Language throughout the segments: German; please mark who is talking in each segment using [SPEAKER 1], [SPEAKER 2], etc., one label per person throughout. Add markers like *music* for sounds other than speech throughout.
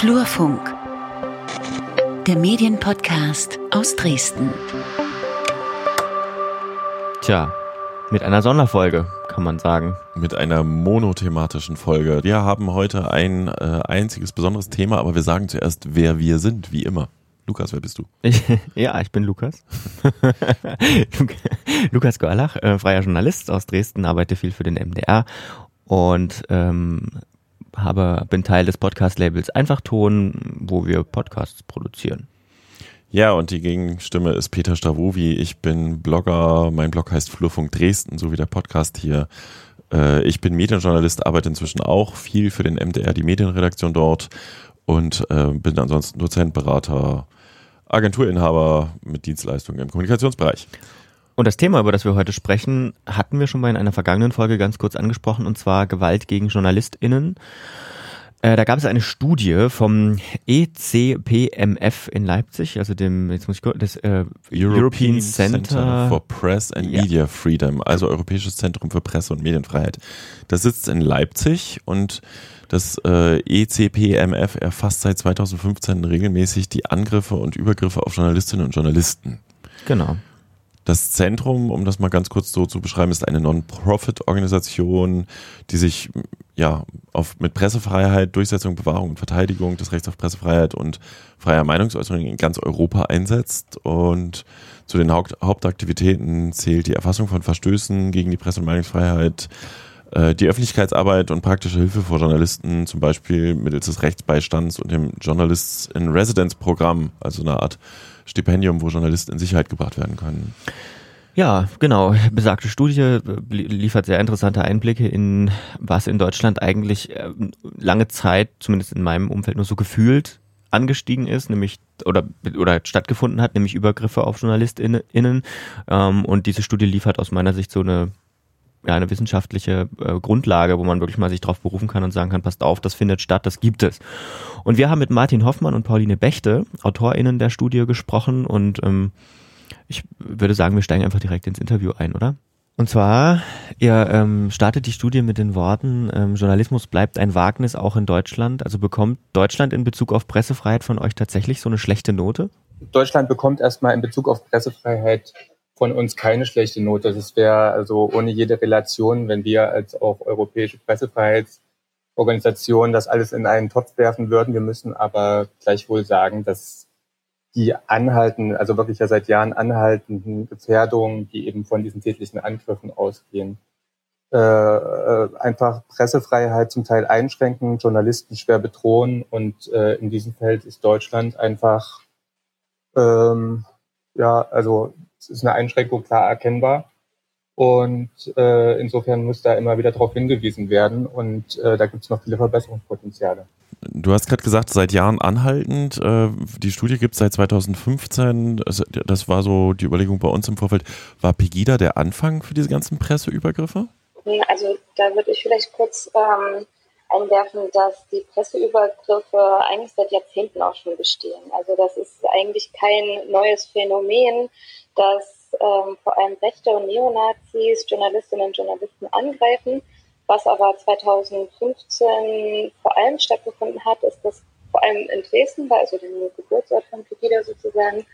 [SPEAKER 1] Flurfunk, der Medienpodcast aus Dresden.
[SPEAKER 2] Tja, mit einer Sonderfolge, kann man sagen.
[SPEAKER 3] Mit einer monothematischen Folge. Wir haben heute ein äh, einziges besonderes Thema, aber wir sagen zuerst, wer wir sind, wie immer. Lukas, wer bist du?
[SPEAKER 2] Ich, *laughs* ja, ich bin Lukas. *laughs* Lukas Görlach, äh, freier Journalist aus Dresden, arbeite viel für den MDR und ähm, habe, bin Teil des Podcast-Labels Einfachton, wo wir Podcasts produzieren.
[SPEAKER 3] Ja, und die Gegenstimme ist Peter Stavovi. Ich bin Blogger. Mein Blog heißt Flurfunk Dresden, so wie der Podcast hier. Äh, ich bin Medienjournalist, arbeite inzwischen auch viel für den MDR, die Medienredaktion dort und äh, bin ansonsten Dozent, Berater, Agenturinhaber mit Dienstleistungen im Kommunikationsbereich.
[SPEAKER 2] Und das Thema, über das wir heute sprechen, hatten wir schon mal in einer vergangenen Folge ganz kurz angesprochen, und zwar Gewalt gegen JournalistInnen. Äh, da gab es eine Studie vom ECPMF in Leipzig, also dem jetzt muss ich kurz, das äh, European, European Center, Center,
[SPEAKER 3] for Press and ja. Media Freedom, also Europäisches Zentrum für Presse und Medienfreiheit. Das sitzt in Leipzig und das äh, ECPMF erfasst seit 2015 regelmäßig die Angriffe und Übergriffe auf Journalistinnen und Journalisten.
[SPEAKER 2] Genau.
[SPEAKER 3] Das Zentrum, um das mal ganz kurz so zu beschreiben, ist eine Non-Profit-Organisation, die sich ja auf, mit Pressefreiheit, Durchsetzung, Bewahrung und Verteidigung des Rechts auf Pressefreiheit und freier Meinungsäußerung in ganz Europa einsetzt. Und zu den Haupt Hauptaktivitäten zählt die Erfassung von Verstößen gegen die Presse- und Meinungsfreiheit, die Öffentlichkeitsarbeit und praktische Hilfe vor Journalisten, zum Beispiel mittels des Rechtsbeistands und dem Journalists in Residence Programm, also eine Art Stipendium, wo Journalisten in Sicherheit gebracht werden können.
[SPEAKER 2] Ja, genau. Besagte Studie äh, liefert sehr interessante Einblicke in, was in Deutschland eigentlich äh, lange Zeit, zumindest in meinem Umfeld, nur so gefühlt angestiegen ist, nämlich oder oder stattgefunden hat, nämlich Übergriffe auf JournalistInnen. Ähm, und diese Studie liefert aus meiner Sicht so eine ja, eine wissenschaftliche äh, Grundlage, wo man wirklich mal sich drauf berufen kann und sagen kann, passt auf, das findet statt, das gibt es. Und wir haben mit Martin Hoffmann und Pauline Bechte, AutorInnen der Studie, gesprochen und ähm, ich würde sagen, wir steigen einfach direkt ins Interview ein, oder? Und zwar, ihr ähm, startet die Studie mit den Worten, ähm, Journalismus bleibt ein Wagnis auch in Deutschland. Also bekommt Deutschland in Bezug auf Pressefreiheit von euch tatsächlich so eine schlechte Note?
[SPEAKER 4] Deutschland bekommt erstmal in Bezug auf Pressefreiheit von uns keine schlechte Note. Das wäre also ohne jede Relation, wenn wir als auch europäische Pressefreiheitsorganisation das alles in einen Topf werfen würden. Wir müssen aber gleichwohl sagen, dass die anhalten, also wirklich ja seit Jahren anhaltenden Gefährdungen, die eben von diesen tätlichen Angriffen ausgehen, äh, äh, einfach Pressefreiheit zum Teil einschränken, Journalisten schwer bedrohen und äh, in diesem Feld ist Deutschland einfach ähm, ja, also es ist eine Einschränkung klar erkennbar. Und äh, insofern muss da immer wieder darauf hingewiesen werden. Und äh, da gibt es noch viele Verbesserungspotenziale.
[SPEAKER 3] Du hast gerade gesagt, seit Jahren anhaltend. Äh, die Studie gibt es seit 2015. Das war so die Überlegung bei uns im Vorfeld. War Pegida der Anfang für diese ganzen Presseübergriffe?
[SPEAKER 5] Also da würde ich vielleicht kurz ähm, einwerfen, dass die Presseübergriffe eigentlich seit Jahrzehnten auch schon bestehen. Also das ist eigentlich kein neues Phänomen dass ähm, vor allem Rechte und Neonazis Journalistinnen und Journalisten angreifen. Was aber 2015 vor allem stattgefunden hat, ist, dass vor allem in Dresden, war also dem Geburtsort von Pegida sozusagen,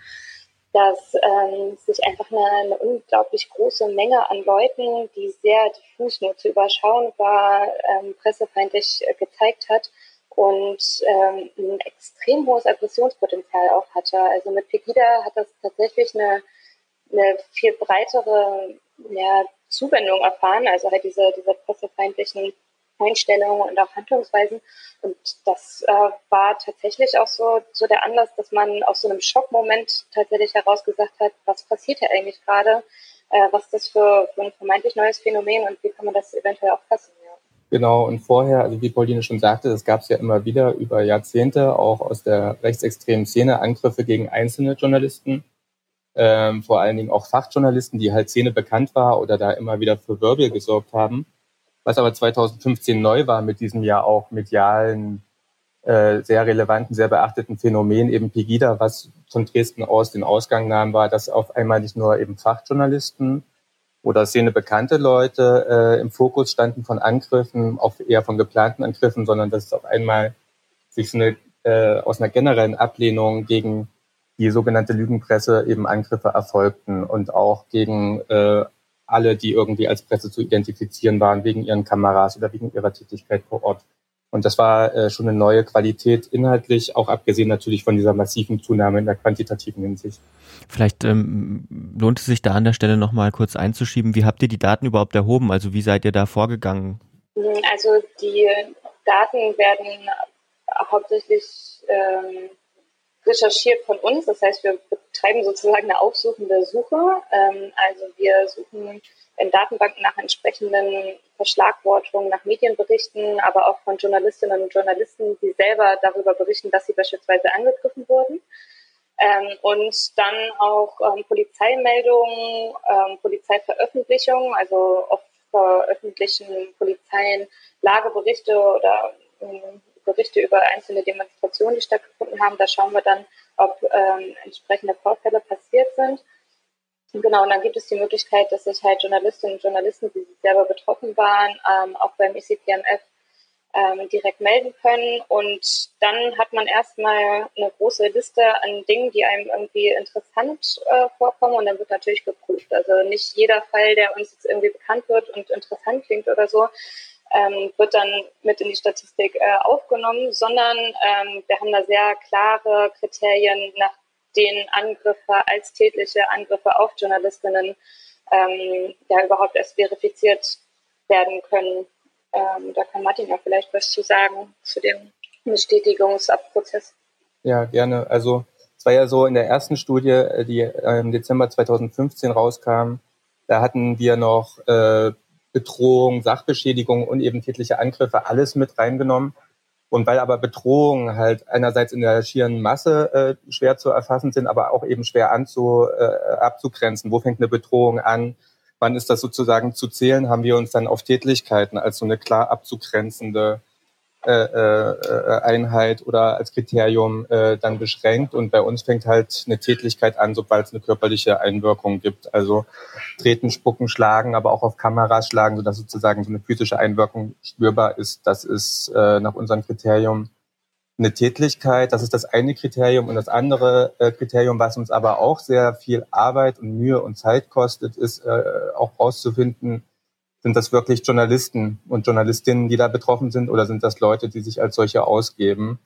[SPEAKER 5] dass ähm, sich einfach eine, eine, unglaublich große Menge an Leuten, die sehr diffus nur zu überschauen war, ähm, pressefeindlich äh, gezeigt hat und ähm, ein extrem hohes Aggressionspotenzial auch hatte. Also mit Pegida hat das tatsächlich eine eine viel breitere ja, Zuwendung erfahren, also halt diese, diese pressefeindlichen Einstellungen und auch Handlungsweisen. Und das äh, war tatsächlich auch so, so der Anlass, dass man aus so einem Schockmoment tatsächlich herausgesagt hat, was passiert hier eigentlich gerade, äh, was ist das für, für ein vermeintlich neues Phänomen und wie kann man das eventuell auch fassen. Ja.
[SPEAKER 4] Genau, und vorher, also wie Pauline schon sagte, das gab es ja immer wieder über Jahrzehnte, auch aus der rechtsextremen Szene, Angriffe gegen einzelne Journalisten ähm, vor allen Dingen auch Fachjournalisten, die halt Szene bekannt war oder da immer wieder für Wirbel gesorgt haben. Was aber 2015 neu war mit diesem ja auch medialen, äh, sehr relevanten, sehr beachteten Phänomen eben Pegida, was von Dresden aus den Ausgang nahm, war, dass auf einmal nicht nur eben Fachjournalisten oder Szene bekannte Leute äh, im Fokus standen von Angriffen, auch eher von geplanten Angriffen, sondern dass es auf einmal sich so eine äh, aus einer generellen Ablehnung gegen die sogenannte Lügenpresse eben Angriffe erfolgten und auch gegen äh, alle, die irgendwie als Presse zu identifizieren waren, wegen ihren Kameras oder wegen ihrer Tätigkeit vor Ort. Und das war äh, schon eine neue Qualität inhaltlich, auch abgesehen natürlich von dieser massiven Zunahme in der quantitativen Hinsicht.
[SPEAKER 2] Vielleicht ähm, lohnt es sich da an der Stelle nochmal kurz einzuschieben. Wie habt ihr die Daten überhaupt erhoben? Also wie seid ihr da vorgegangen?
[SPEAKER 5] Also die Daten werden hauptsächlich ähm, recherchiert von uns. Das heißt, wir betreiben sozusagen eine aufsuchende Suche. Ähm, also wir suchen in Datenbanken nach entsprechenden Verschlagwortungen, nach Medienberichten, aber auch von Journalistinnen und Journalisten, die selber darüber berichten, dass sie beispielsweise angegriffen wurden. Ähm, und dann auch ähm, Polizeimeldungen, ähm, Polizeiveröffentlichungen, also oft veröffentlichen Polizeien Lageberichte oder ähm, Berichte über einzelne Demonstrationen, die stattgefunden haben. Da schauen wir dann, ob ähm, entsprechende Vorfälle passiert sind. Genau, und dann gibt es die Möglichkeit, dass sich halt Journalistinnen und Journalisten, die selber betroffen waren, ähm, auch beim ECPMF ähm, direkt melden können. Und dann hat man erstmal eine große Liste an Dingen, die einem irgendwie interessant äh, vorkommen. Und dann wird natürlich geprüft. Also nicht jeder Fall, der uns jetzt irgendwie bekannt wird und interessant klingt oder so, ähm, wird dann mit in die Statistik äh, aufgenommen, sondern ähm, wir haben da sehr klare Kriterien, nach denen Angriffe als tätliche Angriffe auf Journalistinnen ähm, ja überhaupt erst verifiziert werden können. Ähm, da kann Martin ja vielleicht was zu sagen zu dem Bestätigungsprozess.
[SPEAKER 4] Ja, gerne. Also es war ja so in der ersten Studie, äh, die im Dezember 2015 rauskam, da hatten wir noch äh, Bedrohung, Sachbeschädigung und eben tätliche Angriffe alles mit reingenommen. Und weil aber Bedrohungen halt einerseits in der schieren Masse äh, schwer zu erfassen sind, aber auch eben schwer anzu, äh, abzugrenzen. Wo fängt eine Bedrohung an? Wann ist das sozusagen zu zählen? Haben wir uns dann auf Tätlichkeiten als so eine klar abzugrenzende Einheit oder als Kriterium äh, dann beschränkt. Und bei uns fängt halt eine Tätlichkeit an, sobald es eine körperliche Einwirkung gibt. Also treten, spucken, schlagen, aber auch auf Kameras schlagen, sodass sozusagen so eine physische Einwirkung spürbar ist. Das ist äh, nach unserem Kriterium eine Tätlichkeit. Das ist das eine Kriterium. Und das andere äh, Kriterium, was uns aber auch sehr viel Arbeit und Mühe und Zeit kostet, ist äh, auch rauszufinden, sind das wirklich Journalisten und Journalistinnen, die da betroffen sind, oder sind das Leute, die sich als solche ausgeben?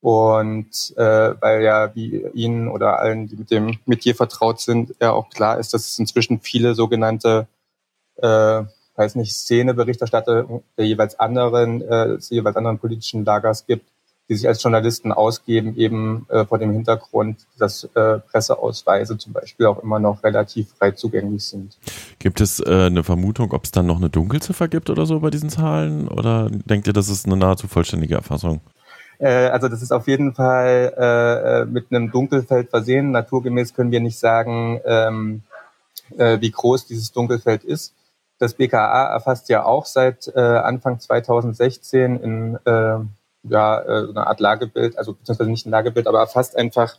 [SPEAKER 4] Und äh, weil ja wie Ihnen oder allen, die mit dem Metier vertraut sind, ja auch klar ist, dass es inzwischen viele sogenannte, äh, weiß nicht, Szeneberichterstatter der jeweils anderen, äh, des jeweils anderen politischen Lagers gibt, die sich als Journalisten ausgeben, eben äh, vor dem Hintergrund, dass äh, Presseausweise zum Beispiel auch immer noch relativ frei zugänglich sind.
[SPEAKER 3] Gibt es äh, eine Vermutung, ob es dann noch eine Dunkelziffer gibt oder so bei diesen Zahlen? Oder denkt ihr, das ist eine nahezu vollständige Erfassung?
[SPEAKER 4] Äh, also das ist auf jeden Fall äh, äh, mit einem Dunkelfeld versehen. Naturgemäß können wir nicht sagen, ähm, äh, wie groß dieses Dunkelfeld ist. Das BKA erfasst ja auch seit Anfang 2016 in ja, äh, eine Art Lagebild, also beziehungsweise nicht ein Lagebild, aber erfasst einfach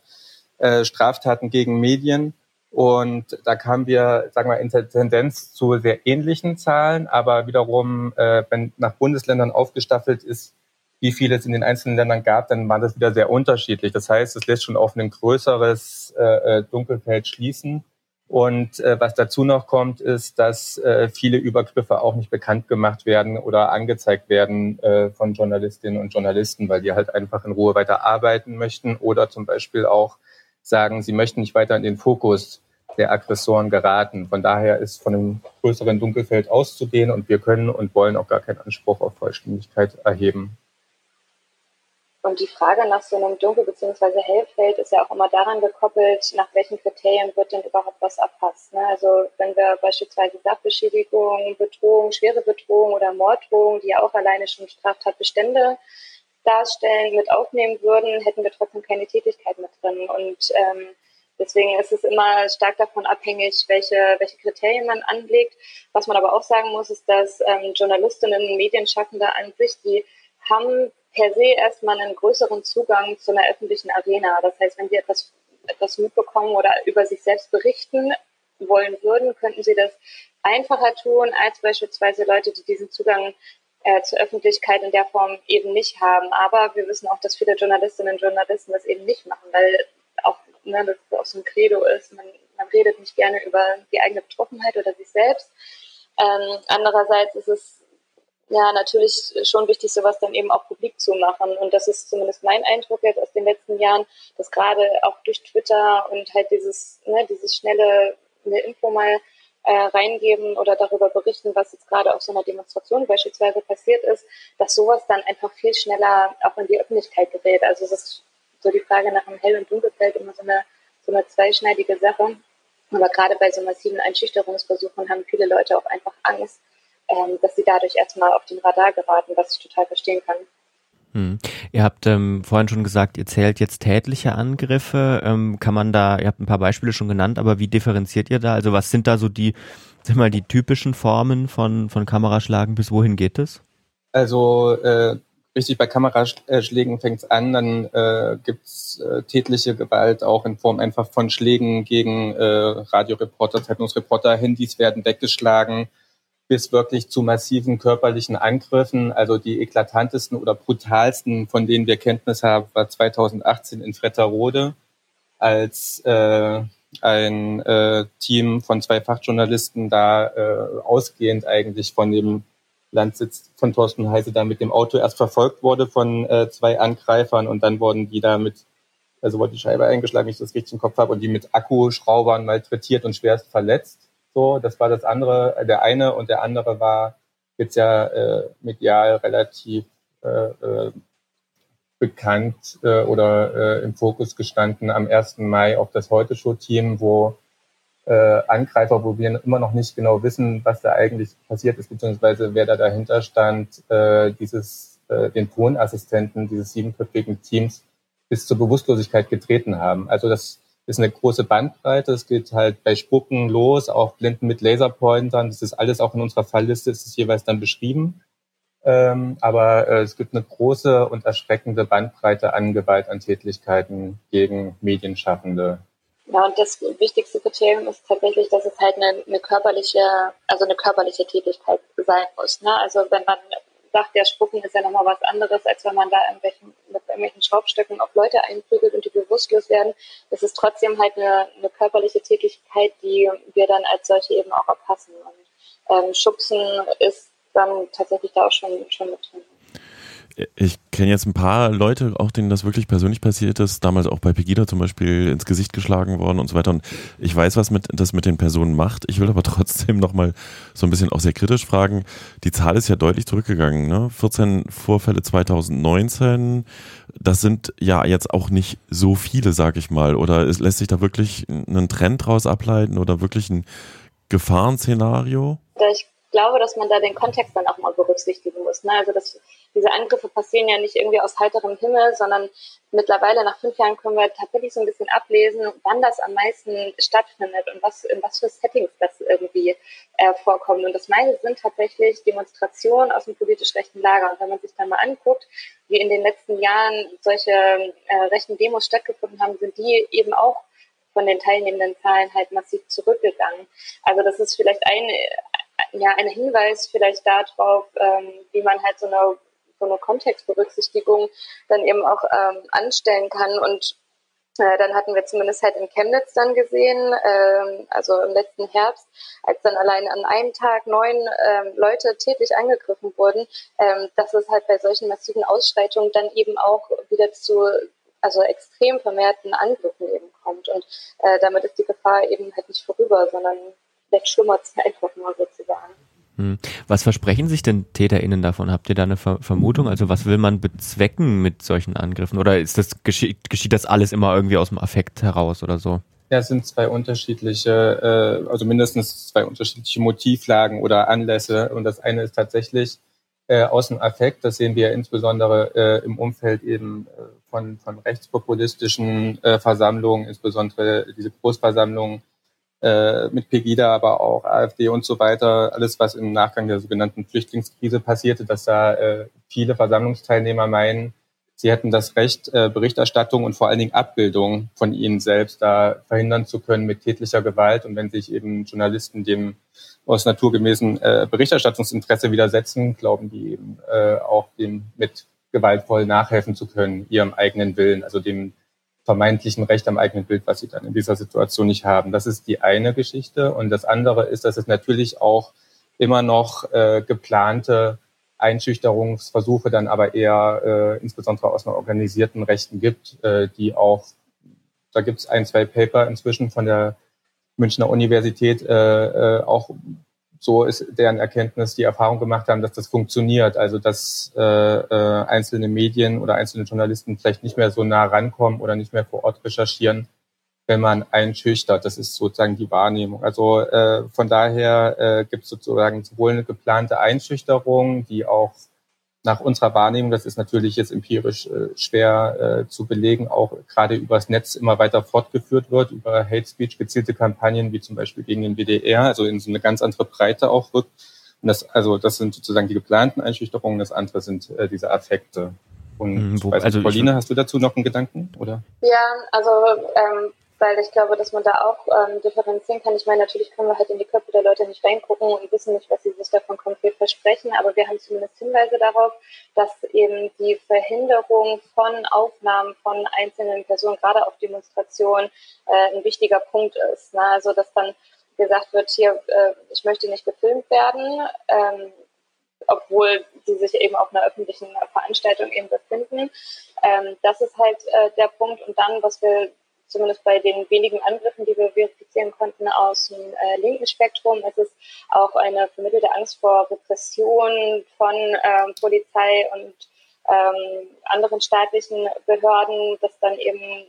[SPEAKER 4] äh, Straftaten gegen Medien. Und da kamen wir, sagen wir, in der Tendenz zu sehr ähnlichen Zahlen, aber wiederum, äh, wenn nach Bundesländern aufgestaffelt ist, wie viel es in den einzelnen Ländern gab, dann war das wieder sehr unterschiedlich. Das heißt, es lässt schon auf ein größeres äh, äh Dunkelfeld schließen. Und äh, was dazu noch kommt, ist, dass äh, viele Übergriffe auch nicht bekannt gemacht werden oder angezeigt werden äh, von Journalistinnen und Journalisten, weil die halt einfach in Ruhe weiter arbeiten möchten oder zum Beispiel auch sagen, sie möchten nicht weiter in den Fokus der Aggressoren geraten. Von daher ist von einem größeren Dunkelfeld auszugehen und wir können und wollen auch gar keinen Anspruch auf Vollständigkeit erheben.
[SPEAKER 5] Und die Frage nach so einem Dunkel- bzw. Hellfeld ist ja auch immer daran gekoppelt, nach welchen Kriterien wird denn überhaupt was erfasst. Ne? Also wenn wir beispielsweise Sachbeschädigung, Bedrohung, schwere Bedrohung oder Morddrohung, die ja auch alleine schon Straftatbestände darstellen, mit aufnehmen würden, hätten wir trotzdem keine Tätigkeit mit drin. Und ähm, deswegen ist es immer stark davon abhängig, welche, welche Kriterien man anlegt. Was man aber auch sagen muss, ist, dass ähm, Journalistinnen, Medienschaffende an sich, die haben per se erstmal einen größeren Zugang zu einer öffentlichen Arena. Das heißt, wenn Sie etwas, etwas mitbekommen oder über sich selbst berichten wollen würden, könnten Sie das einfacher tun als beispielsweise Leute, die diesen Zugang äh, zur Öffentlichkeit in der Form eben nicht haben. Aber wir wissen auch, dass viele Journalistinnen und Journalisten das eben nicht machen, weil auch ne, das auch so ein Credo ist. Man, man redet nicht gerne über die eigene Betroffenheit oder sich selbst. Ähm, andererseits ist es ja natürlich schon wichtig, sowas dann eben auch publik zu machen. Und das ist zumindest mein Eindruck jetzt aus den letzten Jahren, dass gerade auch durch Twitter und halt dieses, ne, dieses schnelle eine Info mal äh, reingeben oder darüber berichten, was jetzt gerade auf so einer Demonstration beispielsweise passiert ist, dass sowas dann einfach viel schneller auch in die Öffentlichkeit gerät. Also es ist so die Frage nach dem Hell- und Dunkelfeld immer so eine, so eine zweischneidige Sache. Aber gerade bei so massiven Einschüchterungsversuchen haben viele Leute auch einfach Angst, ähm, dass sie dadurch erstmal auf den Radar geraten, was ich total verstehen kann.
[SPEAKER 2] Hm. Ihr habt ähm, vorhin schon gesagt, ihr zählt jetzt tätliche Angriffe. Ähm, kann man da, ihr habt ein paar Beispiele schon genannt, aber wie differenziert ihr da? Also was sind da so die, sag mal, die typischen Formen von, von Kameraschlagen? Bis wohin geht es?
[SPEAKER 4] Also äh, richtig bei Kameraschlägen fängt es an, dann äh, gibt es äh, tätliche Gewalt auch in Form einfach von Schlägen gegen äh, Radioreporter, Zeitungsreporter, Handys werden weggeschlagen bis wirklich zu massiven körperlichen Angriffen. Also die eklatantesten oder brutalsten, von denen wir Kenntnis haben, war 2018 in Fretterode, als äh, ein äh, Team von zwei Fachjournalisten da äh, ausgehend eigentlich von dem Landsitz von Thorsten Heise da mit dem Auto erst verfolgt wurde von äh, zwei Angreifern und dann wurden die da mit, also wurde die Scheibe eingeschlagen, wenn ich das richtig im Kopf habe, und die mit Akkuschraubern malträtiert und schwerst verletzt. So, das war das andere, äh, der eine und der andere war jetzt ja äh, medial relativ äh, äh, bekannt äh, oder äh, im Fokus gestanden am 1. Mai auf das Heute-Show-Team, wo äh, Angreifer, wo wir immer noch nicht genau wissen, was da eigentlich passiert ist, beziehungsweise wer da dahinter stand, äh, dieses, äh, den Tonassistenten dieses siebenköpfigen Teams bis zur Bewusstlosigkeit getreten haben. Also das ist eine große Bandbreite. Es geht halt bei Spucken los, auch Blinden mit Laserpointern. Das ist alles auch in unserer Fallliste, ist es jeweils dann beschrieben. Ähm, aber äh, es gibt eine große und erschreckende Bandbreite an Gewalt, an Tätlichkeiten gegen Medienschaffende.
[SPEAKER 5] Ja, und das wichtigste Kriterium ist tatsächlich, dass es halt eine, eine körperliche, also eine körperliche Tätigkeit sein muss. Ne? Also wenn man sagt, der Spucken ist ja nochmal was anderes, als wenn man da irgendwelchen, irgendwelchen Schraubstöcken auf Leute einprügelt und die bewusstlos werden. Es ist trotzdem halt eine, eine körperliche Tätigkeit, die wir dann als solche eben auch erfassen. Und ähm, Schubsen ist dann tatsächlich da auch schon, schon mit drin.
[SPEAKER 3] Ich kenne jetzt ein paar Leute, auch denen das wirklich persönlich passiert ist, damals auch bei Pegida zum Beispiel ins Gesicht geschlagen worden und so weiter. Und ich weiß, was mit, das mit den Personen macht. Ich will aber *laughs* trotzdem nochmal so ein bisschen auch sehr kritisch fragen. Die Zahl ist ja deutlich zurückgegangen. Ne? 14 Vorfälle 2019. Das sind ja jetzt auch nicht so viele, sag ich mal. Oder es lässt sich da wirklich einen Trend draus ableiten oder wirklich ein Gefahrenszenario?
[SPEAKER 5] Ich glaube, dass man da den Kontext dann auch mal berücksichtigen muss. Ne? Also das diese Angriffe passieren ja nicht irgendwie aus heiterem Himmel, sondern mittlerweile nach fünf Jahren können wir tatsächlich so ein bisschen ablesen, wann das am meisten stattfindet und was, in was für Settings das irgendwie äh, vorkommt. Und das meiste sind tatsächlich Demonstrationen aus dem politisch rechten Lager. Und wenn man sich dann mal anguckt, wie in den letzten Jahren solche äh, rechten Demos stattgefunden haben, sind die eben auch von den teilnehmenden Zahlen halt massiv zurückgegangen. Also das ist vielleicht ein, ja, ein Hinweis vielleicht darauf, ähm, wie man halt so eine so eine Kontextberücksichtigung dann eben auch ähm, anstellen kann. Und äh, dann hatten wir zumindest halt in Chemnitz dann gesehen, ähm, also im letzten Herbst, als dann allein an einem Tag neun ähm, Leute tätlich angegriffen wurden, ähm, dass es halt bei solchen massiven Ausschreitungen dann eben auch wieder zu also extrem vermehrten Angriffen eben kommt. Und äh, damit ist die Gefahr eben halt nicht vorüber, sondern wegschlummert sie einfach nur sozusagen.
[SPEAKER 2] Hm. Was versprechen sich denn TäterInnen davon? Habt ihr da eine Ver Vermutung? Also was will man bezwecken mit solchen Angriffen? Oder ist das, geschieht, geschieht das alles immer irgendwie aus dem Affekt heraus oder so?
[SPEAKER 4] Ja, es sind zwei unterschiedliche, äh, also mindestens zwei unterschiedliche Motivlagen oder Anlässe. Und das eine ist tatsächlich äh, aus dem Affekt. Das sehen wir insbesondere äh, im Umfeld eben äh, von, von rechtspopulistischen äh, Versammlungen, insbesondere diese Großversammlungen äh, mit Pegida, aber auch AfD und so weiter, alles, was im Nachgang der sogenannten Flüchtlingskrise passierte, dass da äh, viele Versammlungsteilnehmer meinen, sie hätten das Recht, äh, Berichterstattung und vor allen Dingen Abbildung von ihnen selbst da verhindern zu können mit tätlicher Gewalt. Und wenn sich eben Journalisten dem aus naturgemäßen äh, Berichterstattungsinteresse widersetzen, glauben die eben äh, auch dem mit gewaltvoll nachhelfen zu können, ihrem eigenen Willen, also dem vermeintlichen Recht am eigenen Bild, was sie dann in dieser Situation nicht haben. Das ist die eine Geschichte. Und das andere ist, dass es natürlich auch immer noch äh, geplante Einschüchterungsversuche dann aber eher äh, insbesondere aus einer organisierten Rechten gibt, äh, die auch, da gibt es ein, zwei Paper inzwischen von der Münchner Universität, äh, äh, auch so ist deren Erkenntnis, die Erfahrung gemacht haben, dass das funktioniert. Also dass äh, äh, einzelne Medien oder einzelne Journalisten vielleicht nicht mehr so nah rankommen oder nicht mehr vor Ort recherchieren, wenn man einschüchtert. Das ist sozusagen die Wahrnehmung. Also äh, von daher äh, gibt es sozusagen sowohl eine geplante Einschüchterung, die auch nach unserer Wahrnehmung, das ist natürlich jetzt empirisch äh, schwer äh, zu belegen, auch gerade übers Netz immer weiter fortgeführt wird, über Hate Speech gezielte Kampagnen wie zum Beispiel gegen den WDR, also in so eine ganz andere Breite auch rückt. Und das, also das sind sozusagen die geplanten Einschüchterungen, das andere sind äh, diese Affekte. Und mhm, wo, also Pauline, hast du dazu noch einen Gedanken? Oder?
[SPEAKER 5] Ja, also ähm, weil ich glaube, dass man da auch ähm, differenzieren kann. Ich meine, natürlich können wir halt in die Köpfe der Leute nicht reingucken und wissen nicht, was sie sich davon konkret versprechen, aber wir haben zumindest Hinweise darauf, dass eben die Verhinderung von Aufnahmen von einzelnen Personen, gerade auf Demonstrationen, äh, ein wichtiger Punkt ist. Ne? Also, dass dann gesagt wird, hier, äh, ich möchte nicht gefilmt werden, ähm, obwohl sie sich eben auf einer öffentlichen Veranstaltung eben befinden. Ähm, das ist halt äh, der Punkt. Und dann, was wir zumindest bei den wenigen Angriffen, die wir verifizieren konnten aus dem äh, linken Spektrum, ist es auch eine vermittelte Angst vor Repression von ähm, Polizei und ähm, anderen staatlichen Behörden, dass dann eben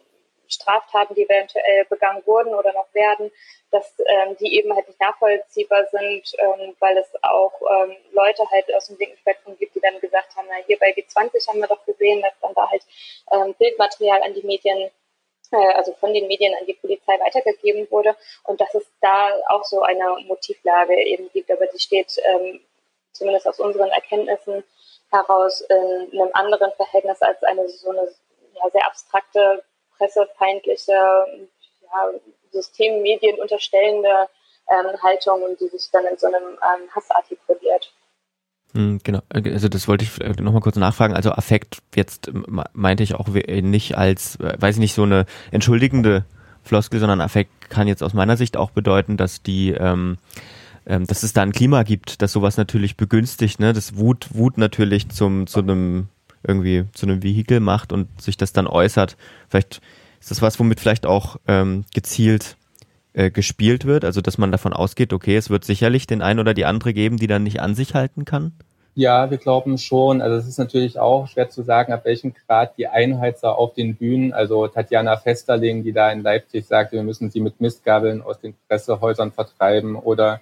[SPEAKER 5] Straftaten, die eventuell begangen wurden oder noch werden, dass ähm, die eben halt nicht nachvollziehbar sind, ähm, weil es auch ähm, Leute halt aus dem linken Spektrum gibt, die dann gesagt haben, na hier bei G20 haben wir doch gesehen, dass dann da halt ähm, Bildmaterial an die Medien also von den Medien an die Polizei weitergegeben wurde und dass es da auch so eine Motivlage eben gibt, aber die steht ähm, zumindest aus unseren Erkenntnissen heraus in einem anderen Verhältnis als eine so eine ja, sehr abstrakte, pressefeindliche, ja, Systemmedien unterstellende ähm, Haltung, die sich dann in so einem ähm, Hass artikuliert.
[SPEAKER 2] Hm, genau, also das wollte ich äh, nochmal kurz nachfragen. Also Affekt jetzt meinte ich auch nicht als, äh, weiß ich nicht, so eine entschuldigende Floskel, sondern Affekt kann jetzt aus meiner Sicht auch bedeuten, dass die, ähm, ähm, dass es da ein Klima gibt, das sowas natürlich begünstigt, ne? Das Wut, Wut natürlich zum, zu einem, irgendwie zu einem Vehikel macht und sich das dann äußert. Vielleicht ist das was, womit vielleicht auch ähm, gezielt äh, gespielt wird? Also dass man davon ausgeht, okay, es wird sicherlich den einen oder die andere geben, die dann nicht an sich halten kann?
[SPEAKER 4] Ja, wir glauben schon. Also es ist natürlich auch schwer zu sagen, ab welchem Grad die Einheizer auf den Bühnen, also Tatjana Festerling, die da in Leipzig sagte, wir müssen sie mit Mistgabeln aus den Pressehäusern vertreiben oder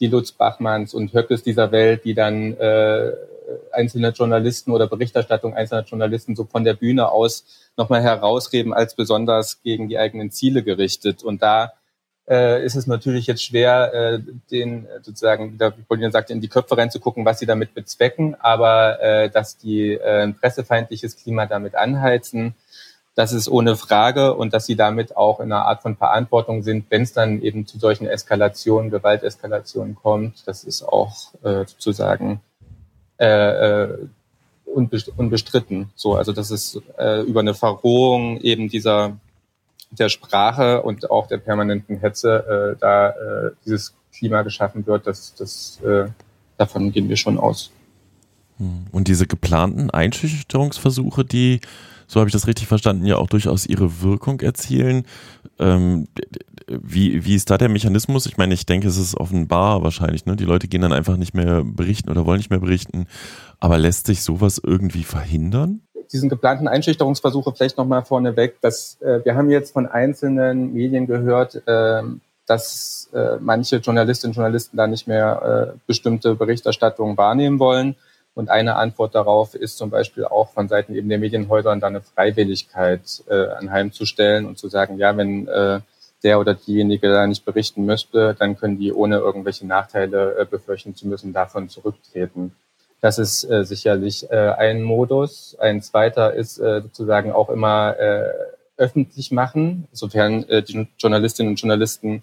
[SPEAKER 4] die Lutz Bachmanns und Höckes dieser Welt, die dann äh, einzelne Journalisten oder Berichterstattung einzelner Journalisten so von der Bühne aus nochmal herausreden als besonders gegen die eigenen Ziele gerichtet. Und da äh, ist es natürlich jetzt schwer, äh, den äh, sozusagen, wie Pauline sagte, in die Köpfe reinzugucken, was sie damit bezwecken, aber äh, dass die äh, ein pressefeindliches Klima damit anheizen, das ist ohne Frage und dass sie damit auch in einer Art von Verantwortung sind, wenn es dann eben zu solchen Eskalationen, Gewalteskalationen kommt. Das ist auch äh, sozusagen äh, äh, unbestritten. So, also das ist äh, über eine Verrohung eben dieser der Sprache und auch der permanenten Hetze äh, da äh, dieses Klima geschaffen wird, das, das äh, davon gehen wir schon aus.
[SPEAKER 3] Hm. Und diese geplanten Einschüchterungsversuche, die, so habe ich das richtig verstanden, ja auch durchaus ihre Wirkung erzielen. Ähm, wie, wie ist da der Mechanismus? Ich meine, ich denke, es ist offenbar wahrscheinlich. Ne? Die Leute gehen dann einfach nicht mehr berichten oder wollen nicht mehr berichten. Aber lässt sich sowas irgendwie verhindern?
[SPEAKER 4] Diesen geplanten Einschüchterungsversuche vielleicht nochmal vorneweg, dass äh, wir haben jetzt von einzelnen Medien gehört, äh, dass äh, manche Journalistinnen und Journalisten da nicht mehr äh, bestimmte Berichterstattungen wahrnehmen wollen. Und eine Antwort darauf ist zum Beispiel auch von Seiten eben der Medienhäuser da eine Freiwilligkeit äh, anheimzustellen und zu sagen, ja, wenn äh, der oder diejenige da nicht berichten möchte, dann können die ohne irgendwelche Nachteile äh, befürchten zu müssen, davon zurücktreten. Das ist äh, sicherlich äh, ein Modus. Ein zweiter ist äh, sozusagen auch immer äh, öffentlich machen, sofern äh, die Journalistinnen und Journalisten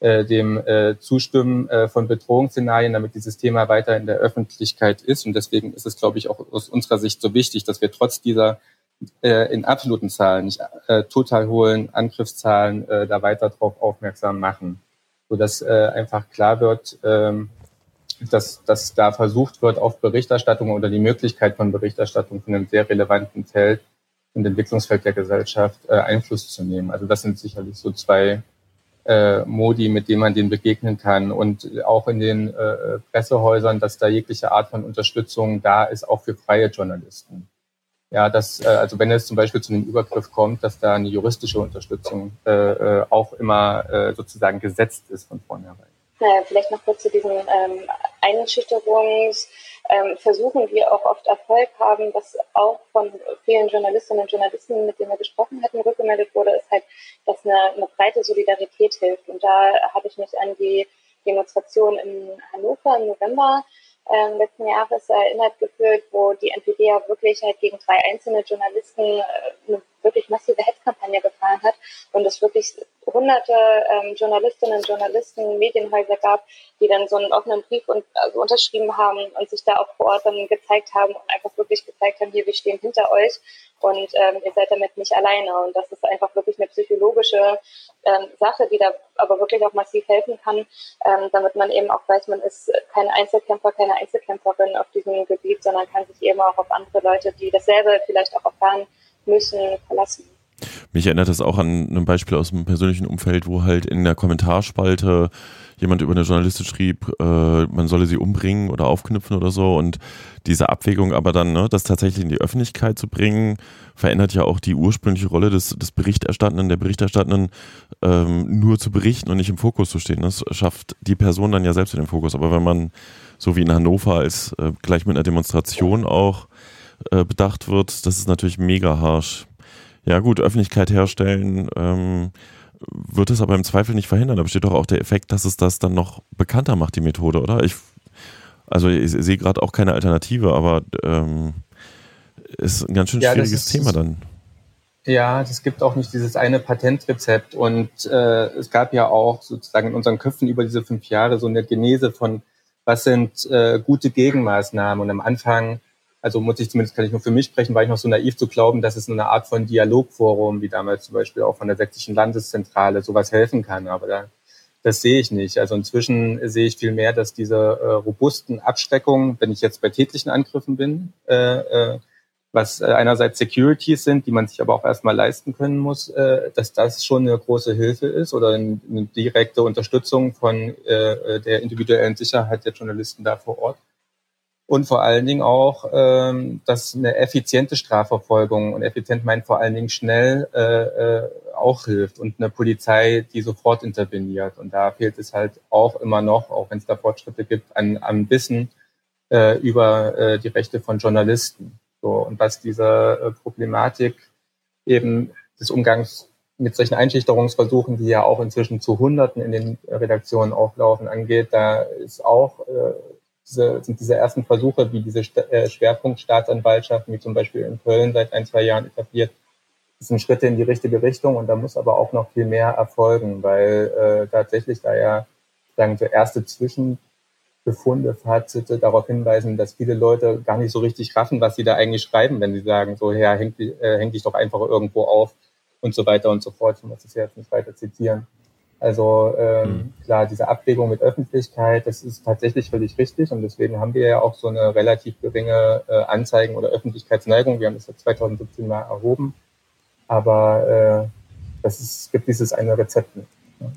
[SPEAKER 4] äh, dem äh, Zustimmen äh, von Bedrohungsszenarien, damit dieses Thema weiter in der Öffentlichkeit ist. Und deswegen ist es, glaube ich, auch aus unserer Sicht so wichtig, dass wir trotz dieser äh, in absoluten Zahlen, nicht äh, total hohen Angriffszahlen, äh, da weiter darauf aufmerksam machen, sodass äh, einfach klar wird, ähm, dass, dass da versucht wird, auf Berichterstattung oder die Möglichkeit von Berichterstattung von einem sehr relevanten Feld und Entwicklungsfeld der Gesellschaft äh, Einfluss zu nehmen. Also das sind sicherlich so zwei äh, Modi, mit denen man denen begegnen kann. Und auch in den äh, Pressehäusern, dass da jegliche Art von Unterstützung da ist, auch für freie Journalisten. Ja, dass, äh, also wenn es zum Beispiel zu einem Übergriff kommt, dass da eine juristische Unterstützung äh, äh auch immer äh, sozusagen gesetzt ist von vornherein.
[SPEAKER 5] Naja, vielleicht noch kurz zu diesen ähm, Einschüchterungsversuchen, ähm, die auch oft Erfolg haben, was auch von vielen Journalistinnen und Journalisten, mit denen wir gesprochen hatten, rückgemeldet wurde, ist halt, dass eine, eine breite Solidarität hilft. Und da habe ich mich an die Demonstration in Hannover im November äh, letzten Jahres erinnert gefühlt, wo die NPD ja wirklich halt gegen drei einzelne Journalisten äh, eine wirklich massive Hetzkampagne gefahren hat und es wirklich hunderte ähm, Journalistinnen und Journalisten, Medienhäuser gab, die dann so einen offenen Brief und, also unterschrieben haben und sich da auch vor Ort dann gezeigt haben und einfach wirklich gezeigt haben, hier, wir stehen hinter euch und ähm, ihr seid damit nicht alleine. Und das ist einfach wirklich eine psychologische ähm, Sache, die da aber wirklich auch massiv helfen kann, ähm, damit man eben auch weiß, man ist kein Einzelkämpfer, keine Einzelkämpferin auf diesem Gebiet, sondern kann sich eben auch auf andere Leute, die dasselbe vielleicht auch erfahren müssen, verlassen.
[SPEAKER 3] Mich erinnert das auch an ein Beispiel aus dem persönlichen Umfeld, wo halt in der Kommentarspalte jemand über eine Journalistin schrieb, äh, man solle sie umbringen oder aufknüpfen oder so und diese Abwägung aber dann, ne, das tatsächlich in die Öffentlichkeit zu bringen, verändert ja auch die ursprüngliche Rolle des, des Berichterstattenden, der Berichterstattenden, ähm, nur zu berichten und nicht im Fokus zu stehen. Das schafft die Person dann ja selbst in den Fokus. Aber wenn man, so wie in Hannover, als äh, gleich mit einer Demonstration auch äh, bedacht wird, das ist natürlich mega harsh. Ja gut, Öffentlichkeit herstellen ähm, wird es aber im Zweifel nicht verhindern. Da besteht doch auch der Effekt, dass es das dann noch bekannter macht, die Methode, oder? Ich, also ich sehe gerade auch keine Alternative, aber ähm, ist ein ganz schön ja, schwieriges ist, Thema dann.
[SPEAKER 4] Ja, es gibt auch nicht dieses eine Patentrezept und äh, es gab ja auch sozusagen in unseren Köpfen über diese fünf Jahre so eine Genese von, was sind äh, gute Gegenmaßnahmen und am Anfang also muss ich zumindest, kann ich nur für mich sprechen, war ich noch so naiv zu glauben, dass es eine Art von Dialogforum, wie damals zum Beispiel auch von der sächsischen Landeszentrale, sowas helfen kann. Aber da, das sehe ich nicht. Also inzwischen sehe ich viel mehr, dass diese äh, robusten Abschreckungen, wenn ich jetzt bei tätlichen Angriffen bin, äh, äh, was äh, einerseits Securities sind, die man sich aber auch erstmal leisten können muss, äh, dass das schon eine große Hilfe ist oder eine direkte Unterstützung von äh, der individuellen Sicherheit der Journalisten da vor Ort und vor allen Dingen auch, ähm, dass eine effiziente Strafverfolgung und effizient meint vor allen Dingen schnell äh, äh, auch hilft und eine Polizei, die sofort interveniert. Und da fehlt es halt auch immer noch, auch wenn es da Fortschritte gibt, an, an Wissen äh, über äh, die Rechte von Journalisten. So und was diese äh, Problematik eben des Umgangs mit solchen Einschüchterungsversuchen, die ja auch inzwischen zu Hunderten in den Redaktionen auflaufen, angeht, da ist auch äh, diese, sind diese ersten Versuche, wie diese äh, Schwerpunktstaatsanwaltschaften, wie zum Beispiel in Köln seit ein, zwei Jahren etabliert, sind Schritte in die richtige Richtung und da muss aber auch noch viel mehr erfolgen, weil äh, tatsächlich da ja sagen so erste Zwischenbefunde, Fazite darauf hinweisen, dass viele Leute gar nicht so richtig raffen, was sie da eigentlich schreiben, wenn sie sagen, so, ja, häng, äh, häng dich doch einfach irgendwo auf und so weiter und so fort. Ich muss das jetzt nicht weiter zitieren. Also ähm, mhm. klar, diese Abwägung mit Öffentlichkeit, das ist tatsächlich völlig richtig und deswegen haben wir ja auch so eine relativ geringe äh, Anzeigen- oder Öffentlichkeitsneigung. Wir haben das seit 2017 mal erhoben, aber äh, das ist, es gibt dieses eine Rezept nicht. Ne?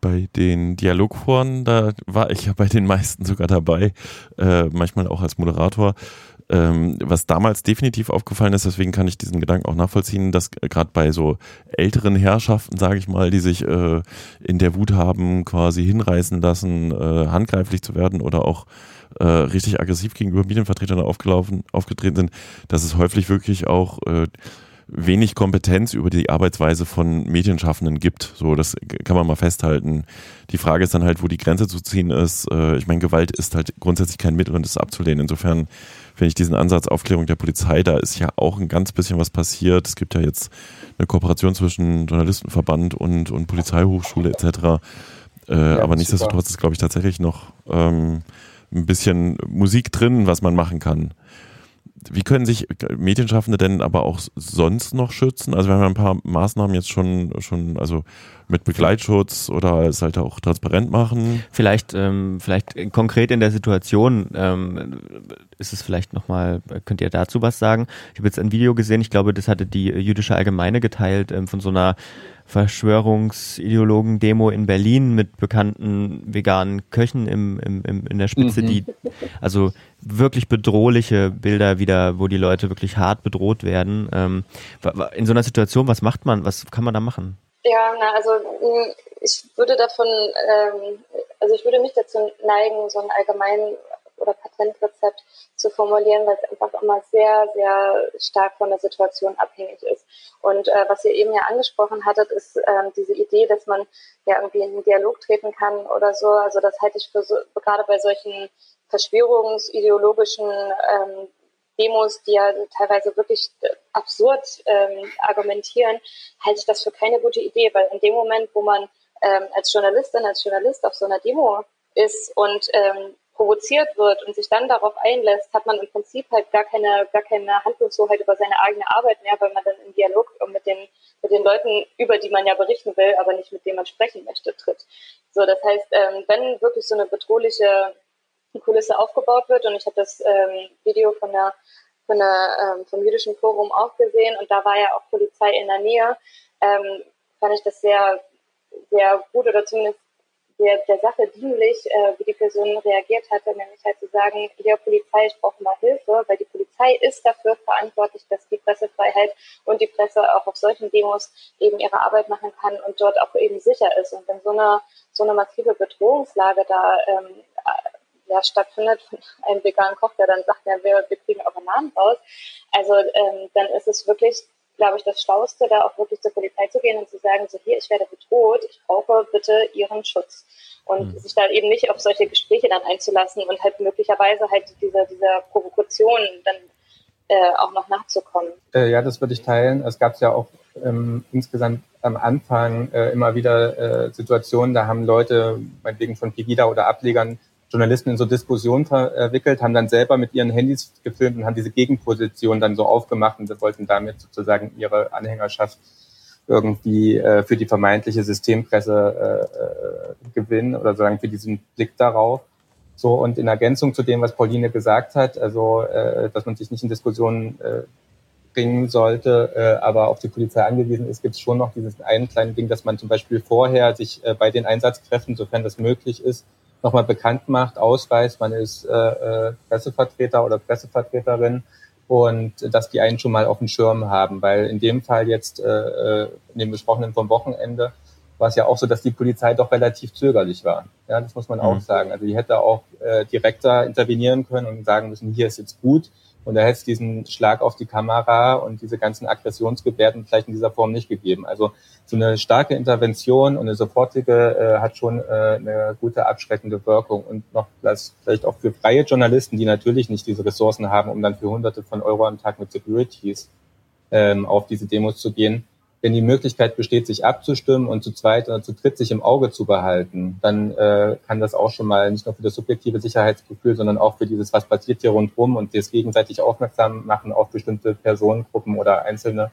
[SPEAKER 3] Bei den Dialogforen, da war ich ja bei den meisten sogar dabei, äh, manchmal auch als Moderator ähm, was damals definitiv aufgefallen ist, deswegen kann ich diesen Gedanken auch nachvollziehen, dass gerade bei so älteren Herrschaften, sage ich mal, die sich äh, in der Wut haben quasi hinreißen lassen, äh, handgreiflich zu werden oder auch äh, richtig aggressiv gegenüber Medienvertretern aufgelaufen, aufgetreten sind, dass es häufig wirklich auch äh, wenig Kompetenz über die Arbeitsweise von Medienschaffenden gibt. So, das kann man mal festhalten. Die Frage ist dann halt, wo die Grenze zu ziehen ist. Äh, ich meine, Gewalt ist halt grundsätzlich kein Mittel und das abzulehnen. Insofern finde ich diesen Ansatz Aufklärung der Polizei, da ist ja auch ein ganz bisschen was passiert. Es gibt ja jetzt eine Kooperation zwischen Journalistenverband und, und Polizeihochschule etc. Äh, ja, aber nichtsdestotrotz ist, glaube ich, tatsächlich noch ähm, ein bisschen Musik drin, was man machen kann. Wie können sich Medienschaffende denn aber auch sonst noch schützen? Also wir haben ja ein paar Maßnahmen jetzt schon, schon also mit Begleitschutz oder es halt auch transparent machen.
[SPEAKER 2] Vielleicht, ähm, vielleicht konkret in der Situation ähm, ist es vielleicht nochmal, könnt ihr dazu was sagen? Ich habe jetzt ein Video gesehen, ich glaube, das hatte die jüdische Allgemeine geteilt ähm, von so einer Verschwörungsideologen-Demo in Berlin mit bekannten veganen Köchen im, im, im, in der Spitze, mhm. die also wirklich bedrohliche Bilder wieder, wo die Leute wirklich hart bedroht werden. Ähm, in so einer Situation, was macht man, was kann man da machen?
[SPEAKER 5] Ja, na, also ich würde davon, ähm, also ich würde mich dazu neigen, so ein allgemein oder Patentrezept zu formulieren, weil es einfach immer sehr, sehr stark von der Situation abhängig ist. Und äh, was ihr eben ja angesprochen hattet, ist ähm, diese Idee, dass man ja irgendwie in einen Dialog treten kann oder so. Also das halte ich für so, gerade bei solchen verschwörungsideologischen ähm, Demos, die ja teilweise wirklich absurd ähm, argumentieren, halte ich das für keine gute Idee, weil in dem Moment, wo man ähm, als Journalistin, als Journalist auf so einer Demo ist und ähm, provoziert wird und sich dann darauf einlässt, hat man im Prinzip halt gar keine, gar keine Handlungshoheit über seine eigene Arbeit mehr, weil man dann im Dialog mit den, mit den Leuten, über die man ja berichten will, aber nicht mit denen man sprechen möchte, tritt. So, das heißt, ähm, wenn wirklich so eine bedrohliche Kulisse aufgebaut wird, und ich habe das ähm, Video von der, von der, ähm, vom jüdischen Forum auch gesehen, und da war ja auch Polizei in der Nähe, ähm, fand ich das sehr, sehr gut oder zumindest der, der Sache dienlich, äh, wie die Person reagiert hatte, nämlich halt zu sagen, hier Polizei, ich brauche mal Hilfe, weil die Polizei ist dafür verantwortlich, dass die Pressefreiheit und die Presse auch auf solchen Demos eben ihre Arbeit machen kann und dort auch eben sicher ist. Und wenn so eine, so eine massive Bedrohungslage da ähm, ja, stattfindet von einem veganen Koch, der dann sagt, ja, wir, wir kriegen eure Namen raus, also ähm, dann ist es wirklich glaube ich, das Schlauste, da auch wirklich zur Polizei zu gehen und zu sagen, so hier, ich werde bedroht, ich brauche bitte Ihren Schutz. Und mhm. sich da eben nicht auf solche Gespräche dann einzulassen und halt möglicherweise halt dieser, dieser Provokation dann äh, auch noch nachzukommen.
[SPEAKER 4] Äh, ja, das würde ich teilen. Es gab ja auch ähm, insgesamt am Anfang äh, immer wieder äh, Situationen, da haben Leute, meinetwegen von Pegida oder Ablegern, Journalisten in so Diskussionen verwickelt, haben dann selber mit ihren Handys gefilmt und haben diese Gegenposition dann so aufgemacht und wollten damit sozusagen ihre Anhängerschaft irgendwie äh, für die vermeintliche Systempresse äh, äh, gewinnen oder sagen für diesen Blick darauf. So und in Ergänzung zu dem, was Pauline gesagt hat, also äh, dass man sich nicht in Diskussionen äh, bringen sollte, äh, aber auf die Polizei angewiesen ist, gibt es schon noch dieses einen kleine Ding, dass man zum Beispiel vorher sich äh, bei den Einsatzkräften, sofern das möglich ist, nochmal bekannt macht, ausweist, man ist äh, äh, Pressevertreter oder Pressevertreterin und dass die einen schon mal auf dem Schirm haben, weil in dem Fall jetzt, äh, äh, in dem besprochenen vom Wochenende, war es ja auch so, dass die Polizei doch relativ zögerlich war. Ja, das muss man mhm. auch sagen. Also die hätte auch äh, direkter intervenieren können und sagen müssen, hier ist jetzt gut. Und da hätte es diesen Schlag auf die Kamera und diese ganzen Aggressionsgebärden vielleicht in dieser Form nicht gegeben. Also so eine starke Intervention und eine sofortige äh, hat schon äh, eine gute abschreckende Wirkung und noch das vielleicht auch für freie Journalisten, die natürlich nicht diese Ressourcen haben, um dann für Hunderte von Euro am Tag mit Securities ähm, auf diese Demos zu gehen, wenn die Möglichkeit besteht, sich abzustimmen und zu zweit oder zu dritt sich im Auge zu behalten, dann äh, kann das auch schon mal nicht nur für das subjektive Sicherheitsgefühl, sondern auch für dieses, was passiert hier rundherum und das gegenseitig aufmerksam machen auf bestimmte Personengruppen oder Einzelne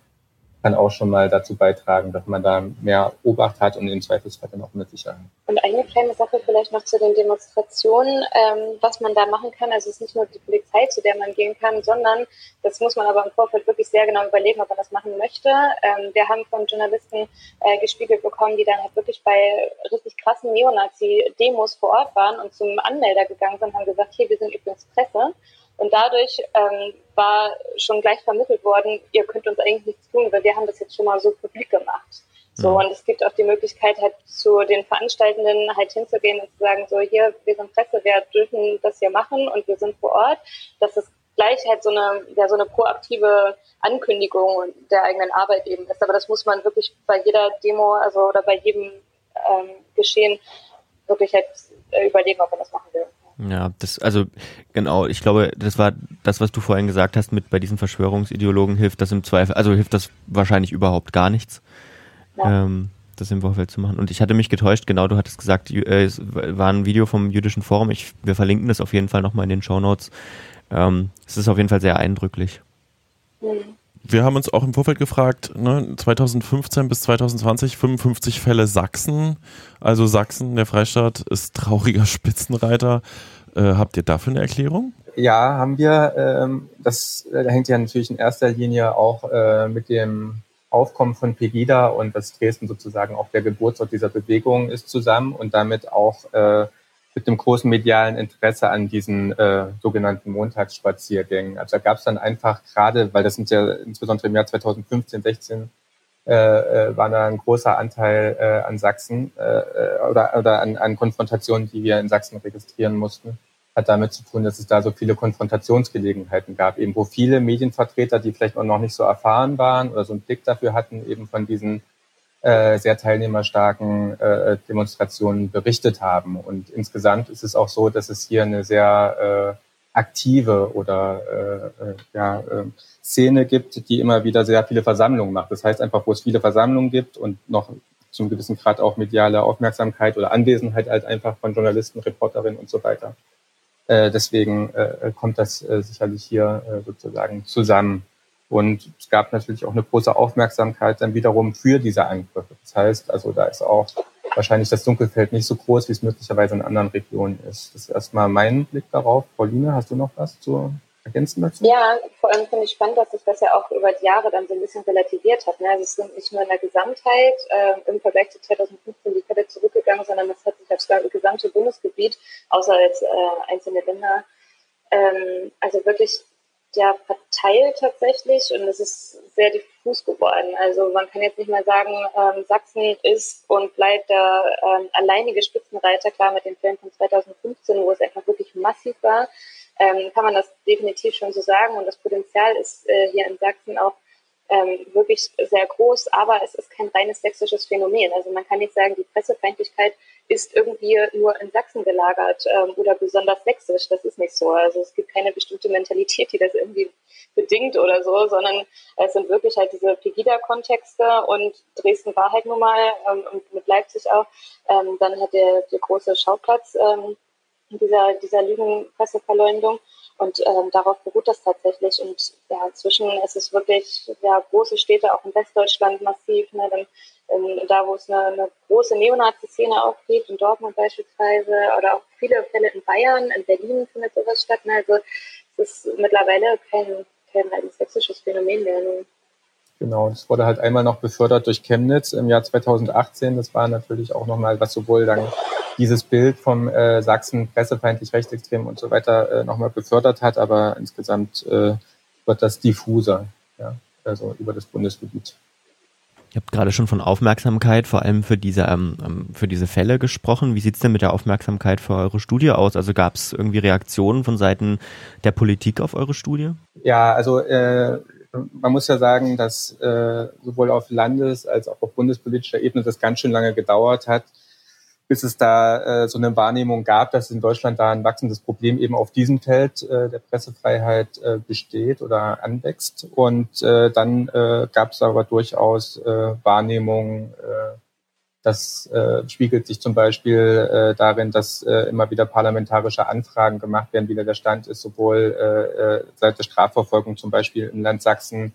[SPEAKER 4] kann auch schon mal dazu beitragen, dass man da mehr Obacht hat und im Zweifelsfall dann auch mit Sicherheit.
[SPEAKER 5] Und eine kleine Sache vielleicht noch zu den Demonstrationen, ähm, was man da machen kann. Also es ist nicht nur die Polizei, zu der man gehen kann, sondern das muss man aber im Vorfeld wirklich sehr genau überlegen, ob man das machen möchte. Ähm, wir haben von Journalisten äh, gespiegelt bekommen, die dann halt wirklich bei richtig krassen Neonazi-Demos vor Ort waren und zum Anmelder gegangen sind und haben gesagt, hier, wir sind übrigens Presse. Und dadurch ähm, war schon gleich vermittelt worden, ihr könnt uns eigentlich nichts tun, weil wir haben das jetzt schon mal so publik gemacht. So, mhm. und es gibt auch die Möglichkeit, halt zu den Veranstaltenden halt hinzugehen und zu sagen, so hier, wir sind Presse, wir dürfen das hier machen und wir sind vor Ort. Das ist gleich halt so eine, ja, so eine proaktive Ankündigung der eigenen Arbeit eben ist. Aber das muss man wirklich bei jeder Demo, also oder bei jedem ähm, Geschehen wirklich halt äh, überlegen, ob man das machen will.
[SPEAKER 2] Ja, das, also genau, ich glaube, das war das, was du vorhin gesagt hast, mit bei diesen Verschwörungsideologen hilft das im Zweifel, also hilft das wahrscheinlich überhaupt gar nichts. Ja. Ähm, das im Vorfeld zu machen. Und ich hatte mich getäuscht, genau, du hattest gesagt, äh, es war ein Video vom Jüdischen Forum. Ich, wir verlinken das auf jeden Fall nochmal in den Show Notes. Ähm, es ist auf jeden Fall sehr eindrücklich.
[SPEAKER 3] Mhm. Wir haben uns auch im Vorfeld gefragt, ne, 2015 bis 2020 55 Fälle Sachsen. Also Sachsen, der Freistaat, ist trauriger *laughs* Spitzenreiter. Äh, habt ihr dafür eine Erklärung?
[SPEAKER 4] Ja, haben wir. Ähm, das äh, hängt ja natürlich in erster Linie auch äh, mit dem Aufkommen von Pegida und dass Dresden sozusagen auch der Geburtsort dieser Bewegung ist zusammen und damit auch äh, mit dem großen medialen Interesse an diesen äh, sogenannten Montagsspaziergängen. Also da gab es dann einfach gerade, weil das sind ja insbesondere im Jahr 2015, 16 äh, äh, war da ein großer Anteil äh, an Sachsen äh, äh, oder, oder an, an Konfrontationen, die wir in Sachsen registrieren mussten, hat damit zu tun, dass es da so viele Konfrontationsgelegenheiten gab, eben wo viele Medienvertreter, die vielleicht auch noch nicht so erfahren waren oder so einen Blick dafür hatten, eben von diesen äh, sehr teilnehmerstarken äh, Demonstrationen berichtet haben. Und insgesamt ist es auch so, dass es hier eine sehr äh, aktive oder äh, äh, ja, äh, Szene gibt, die immer wieder sehr viele Versammlungen macht. Das heißt einfach, wo es viele Versammlungen gibt und noch zum gewissen Grad auch mediale Aufmerksamkeit oder Anwesenheit halt einfach von Journalisten, Reporterinnen und so weiter. Äh, deswegen äh, kommt das äh, sicherlich hier äh, sozusagen zusammen. Und es gab natürlich auch eine große Aufmerksamkeit dann wiederum für diese Angriffe. Das heißt, also da ist auch wahrscheinlich das Dunkelfeld nicht so groß, wie es möglicherweise in anderen Regionen ist. Das ist erstmal mein Blick darauf. Pauline, hast du noch was zu ergänzen dazu?
[SPEAKER 5] Ja, vor allem finde ich spannend, dass sich das ja auch über die Jahre dann so ein bisschen relativiert hat. Ne? Also es sind nicht nur in der Gesamtheit äh, im Vergleich zu 2015 die Fälle zurückgegangen, sondern das hat sich aufs gesamte Bundesgebiet, außer jetzt äh, einzelne Länder, ähm, also wirklich ja verteilt tatsächlich und es ist sehr diffus geworden. Also man kann jetzt nicht mal sagen, ähm, Sachsen ist und bleibt der ähm, alleinige Spitzenreiter, klar mit den Fällen von 2015, wo es einfach wirklich massiv war, ähm, kann man das definitiv schon so sagen und das Potenzial ist äh, hier in Sachsen auch ähm, wirklich sehr groß, aber es ist kein reines sächsisches Phänomen. Also man kann nicht sagen, die Pressefeindlichkeit ist irgendwie nur in Sachsen gelagert ähm, oder besonders sächsisch. Das ist nicht so. Also es gibt keine bestimmte Mentalität, die das irgendwie bedingt oder so, sondern es sind wirklich halt diese Pegida-Kontexte und Dresden war halt nun mal ähm, und mit Leipzig auch. Ähm, dann hat der, der große Schauplatz ähm, dieser, dieser Lügenpresseverleumdung. Und ähm, darauf beruht das tatsächlich. Und ja, inzwischen ist es wirklich ja, große Städte, auch in Westdeutschland massiv. Ne, dann, ähm, da, wo es eine, eine große Neonazi-Szene auch gibt, in Dortmund beispielsweise, oder auch viele Fälle in Bayern, in Berlin findet sowas statt. Ne, also es ist mittlerweile kein, kein rein sächsisches Phänomen mehr. Ne.
[SPEAKER 4] Genau, das wurde halt einmal noch befördert durch Chemnitz im Jahr 2018. Das war natürlich auch nochmal, was sowohl dann dieses Bild vom äh, Sachsen pressefeindlich, rechtsextrem und so weiter äh, nochmal befördert hat, aber insgesamt äh, wird das diffuser, ja, also über das Bundesgebiet.
[SPEAKER 2] Ihr habt gerade schon von Aufmerksamkeit, vor allem für diese, ähm, ähm für diese Fälle gesprochen. Wie sieht's denn mit der Aufmerksamkeit für eure Studie aus? Also gab es irgendwie Reaktionen von Seiten der Politik auf eure Studie?
[SPEAKER 4] Ja, also äh, man muss ja sagen, dass äh, sowohl auf Landes- als auch auf bundespolitischer Ebene das ganz schön lange gedauert hat, bis es da äh, so eine Wahrnehmung gab, dass in Deutschland da ein wachsendes Problem eben auf diesem Feld äh, der Pressefreiheit äh, besteht oder anwächst. Und äh, dann äh, gab es aber durchaus äh, Wahrnehmungen, äh, das äh, spiegelt sich zum Beispiel äh, darin, dass äh, immer wieder parlamentarische Anfragen gemacht werden, wie der Stand ist, sowohl äh, äh, seit der Strafverfolgung zum Beispiel im Land Sachsen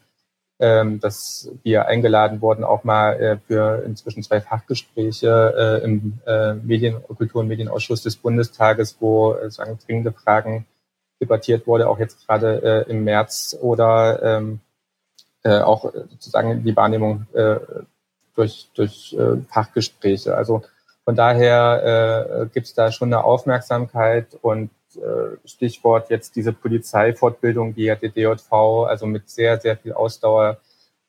[SPEAKER 4] ähm, dass wir eingeladen wurden, auch mal äh, für inzwischen zwei Fachgespräche im Medien-, Kultur- und Medienausschuss des Bundestages, wo sagen, dringende Fragen debattiert wurde, auch jetzt gerade im März oder ähm, äh, auch sozusagen die Wahrnehmung durch, durch äh, Fachgespräche. Also von daher äh, gibt es da schon eine Aufmerksamkeit und äh, Stichwort jetzt diese Polizeifortbildung, die ja die DJV also mit sehr, sehr viel Ausdauer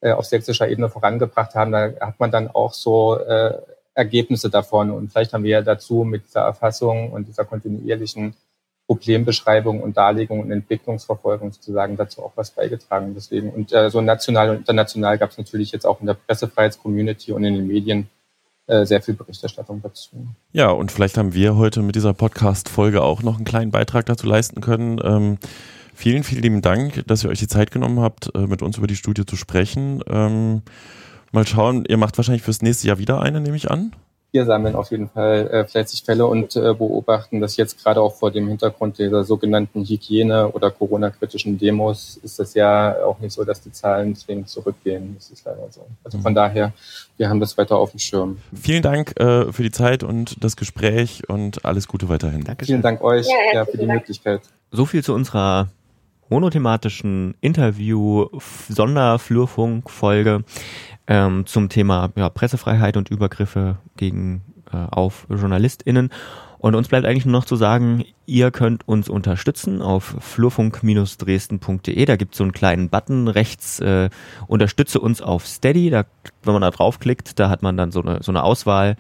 [SPEAKER 4] äh, auf sächsischer Ebene vorangebracht haben. Da hat man dann auch so äh, Ergebnisse davon. Und vielleicht haben wir ja dazu mit dieser Erfassung und dieser kontinuierlichen Problembeschreibung und Darlegung und Entwicklungsverfolgung sozusagen dazu auch was beigetragen. Deswegen und äh, so national und international gab es natürlich jetzt auch in der Pressefreiheitscommunity und in den Medien äh, sehr viel Berichterstattung dazu.
[SPEAKER 3] Ja, und vielleicht haben wir heute mit dieser Podcast-Folge auch noch einen kleinen Beitrag dazu leisten können. Ähm, vielen, vielen lieben Dank, dass ihr euch die Zeit genommen habt, äh, mit uns über die Studie zu sprechen. Ähm, mal schauen, ihr macht wahrscheinlich fürs nächste Jahr wieder eine, nehme ich an
[SPEAKER 4] wir sammeln auf jeden Fall äh, fleißig Fälle und äh, beobachten das jetzt gerade auch vor dem Hintergrund dieser sogenannten Hygiene- oder Corona-kritischen Demos ist das ja auch nicht so, dass die Zahlen zwingend zurückgehen. Das ist leider so. Also von mhm. daher, wir haben das weiter auf dem Schirm.
[SPEAKER 3] Vielen Dank äh, für die Zeit und das Gespräch und alles Gute weiterhin.
[SPEAKER 4] Dankeschön. Vielen Dank euch ja, ja, für die Dank. Möglichkeit.
[SPEAKER 2] So viel zu unserer monothematischen Interview-Sonderflurfunk-Folge ähm, zum Thema ja, Pressefreiheit und Übergriffe gegen äh, auf JournalistInnen. Und uns bleibt eigentlich nur noch zu sagen, ihr könnt uns unterstützen auf flurfunk-dresden.de. Da gibt es so einen kleinen Button rechts, äh, unterstütze uns auf Steady. Da, wenn man da draufklickt, da hat man dann so eine, so eine Auswahl.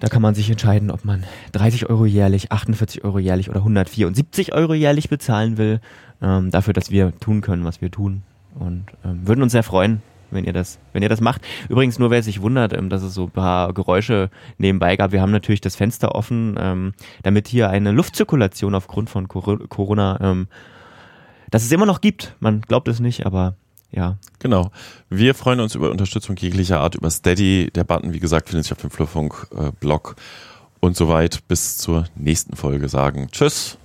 [SPEAKER 2] Da kann man sich entscheiden, ob man 30 Euro jährlich, 48 Euro jährlich oder 174 Euro jährlich bezahlen will. Ähm, dafür, dass wir tun können, was wir tun. Und ähm, würden uns sehr freuen, wenn ihr das, wenn ihr das macht. Übrigens nur, wer sich wundert, ähm, dass es so ein paar Geräusche nebenbei gab. Wir haben natürlich das Fenster offen, ähm, damit hier eine Luftzirkulation aufgrund von Corona, ähm, dass es immer noch gibt. Man glaubt es nicht, aber ja.
[SPEAKER 3] Genau. Wir freuen uns über Unterstützung jeglicher Art über Steady. Der Button, wie gesagt, findet sich auf dem Flurfunk-Blog. Und soweit bis zur nächsten Folge sagen Tschüss.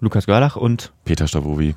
[SPEAKER 2] Lukas Görlach und
[SPEAKER 3] Peter Stavovi.